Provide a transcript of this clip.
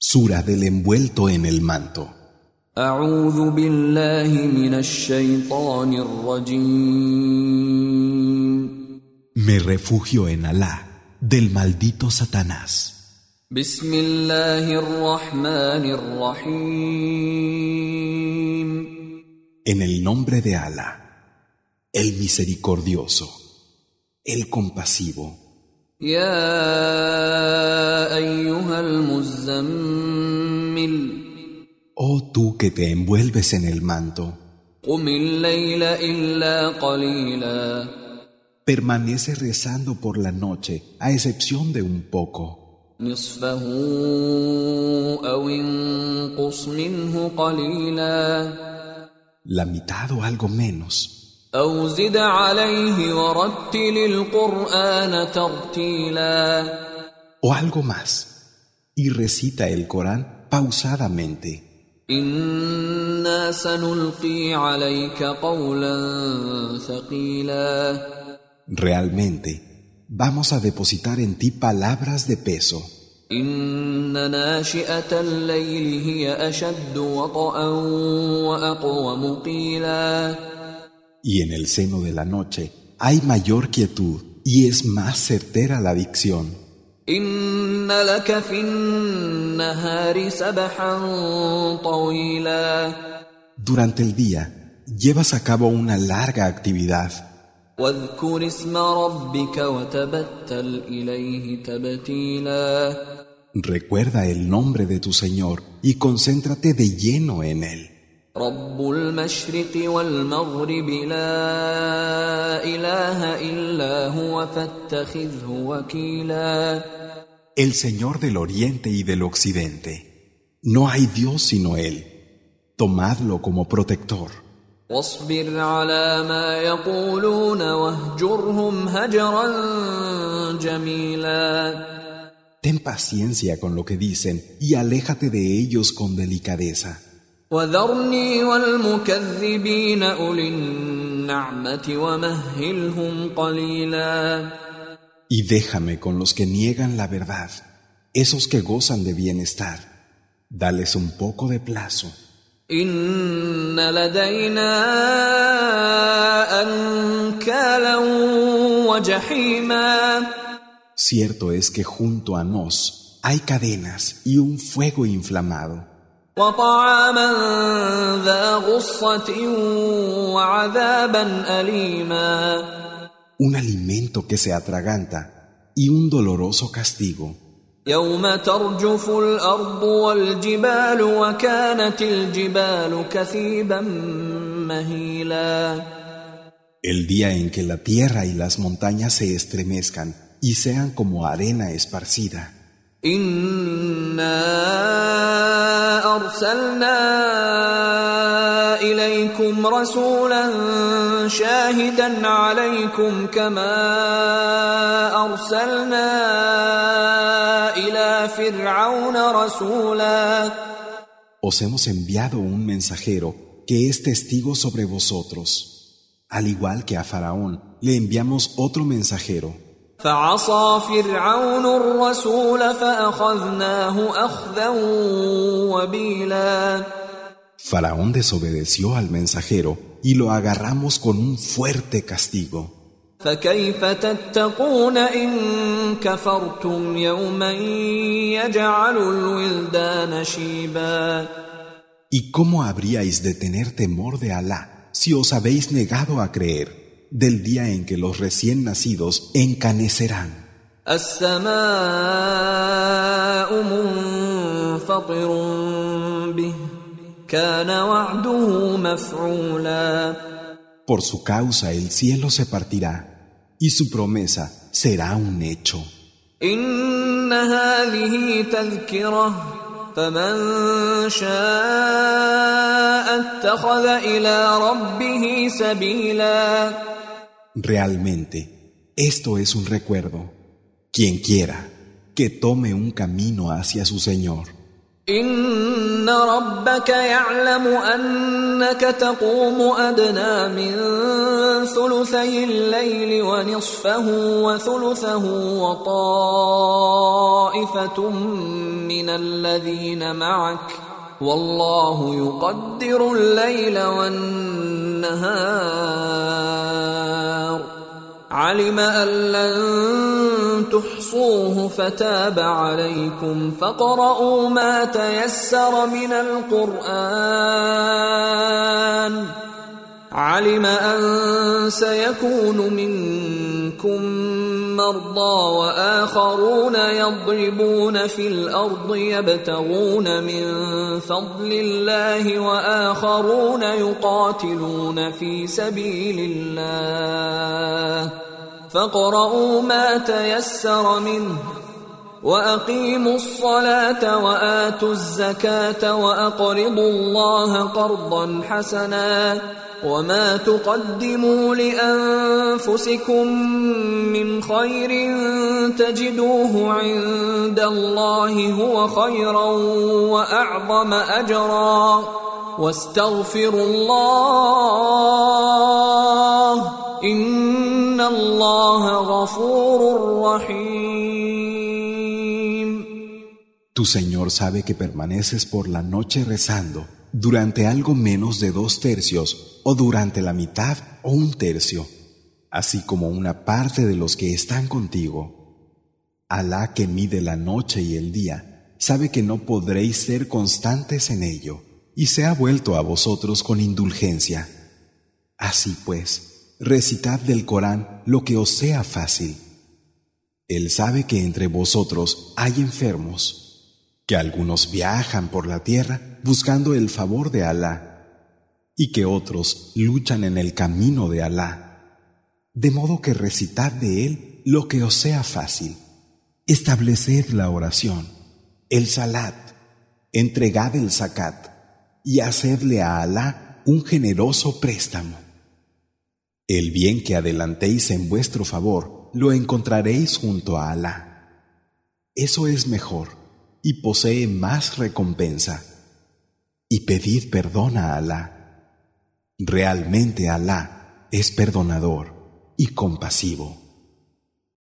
Sura del envuelto en el manto. Me refugio en Alá del maldito Satanás. En el nombre de Alá, el misericordioso, el compasivo. Ya Oh tú que te envuelves en el manto, قم الليل إلا قليلا permanece rezando por la noche, a excepción de un poco. نصفه أو انقص منه قليلا la mitad o algo menos, أو زد عليه ورتل القرآن ترتيلا o algo más, y recita el Corán pausadamente. إنا سنلقي عليك قولا ثقيلا Realmente, vamos a depositar en ti palabras de peso. إن ناشئة الليل هي أشد وطئا وأقوم قيلا Y en el seno de la noche hay mayor quietud y es más certera la dicción. إن لك في النهار سبحا طويلا Durante el día, llevas a cabo una larga actividad. واذكر اسم ربك وتبتل إليه تبتيلا Recuerda el nombre de tu Señor y concéntrate de lleno en Él. رب المشرق والمغرب لا إله إلا هو فاتخذه وكيلا El Señor del Oriente y del Occidente. No hay Dios sino Él. Tomadlo como protector. واصبر على ما يقولون واهجرهم هجرا جميلا Ten paciencia con lo que dicen y aléjate de ellos con delicadeza. وذرني والمكذبين أولي النعمة ومهلهم قليلا Y déjame con los que niegan la verdad, esos que gozan de bienestar. Dales un poco de plazo. إن لدينا أنكالا وجحيما Cierto es que junto a nos hay cadenas y un fuego inflamado, وطعاما ذا غصة وعذابا أليما un alimento que se atraganta y un doloroso castigo. يوم ترجف الأرض والجبال وكانت الجبال كثيبا مهيلا El día en que la tierra y las montañas se estremezcan y sean como arena esparcida. إنا أرسلنا إليكم رسولا شاهدا عليكم كما أرسلنا إلى فرعون رسولا Os hemos enviado un mensajero que es testigo sobre vosotros. Al igual que a Faraón, le enviamos otro mensajero. فعصى فرعون الرسول فأخذناه أخذا وبيلا Faraón desobedeció al mensajero y lo agarramos con un fuerte castigo. فكيف تتقون إن كفرتم يوما يجعل الولدان شيبا ¿Y cómo habríais de tener temor de Alá si os habéis negado a creer del día en que los recién nacidos encanecerán. Por su causa el cielo se partirá y su promesa será un hecho. إن هذه تذكرة فمن شاء اتخذ إلى ربه سبيلا Realmente, esto es un recuerdo. Quien quiera, que tome un camino hacia su Señor. ان ربك يعلم انك تقوم ادنى من ثلثي الليل ونصفه وثلثه وطائفه من الذين معك والله يقدر الليل والنهار علم ان لن تحصوه فتاب عليكم فاقرؤوا ما تيسر من القرآن. علم أن سيكون منكم مرضى وآخرون يضربون في الأرض يبتغون من فضل الله وآخرون يقاتلون في سبيل الله. فاقرؤوا ما تيسر منه وأقيموا الصلاة وآتوا الزكاة وأقرضوا الله قرضا حسنا وما تقدموا لأنفسكم من خير تجدوه عند الله هو خيرا وأعظم أجرا واستغفروا الله إن Tu Señor sabe que permaneces por la noche rezando durante algo menos de dos tercios o durante la mitad o un tercio, así como una parte de los que están contigo. Alá que mide la noche y el día, sabe que no podréis ser constantes en ello, y se ha vuelto a vosotros con indulgencia. Así pues, recitad del Corán lo que os sea fácil. Él sabe que entre vosotros hay enfermos que algunos viajan por la tierra buscando el favor de Alá y que otros luchan en el camino de Alá. De modo que recitad de él lo que os sea fácil. Estableced la oración, el salat, entregad el zakat y hacedle a Alá un generoso préstamo. El bien que adelantéis en vuestro favor lo encontraréis junto a Alá. Eso es mejor y posee más recompensa. Y pedid perdón a Alá. Realmente Alá es perdonador y compasivo.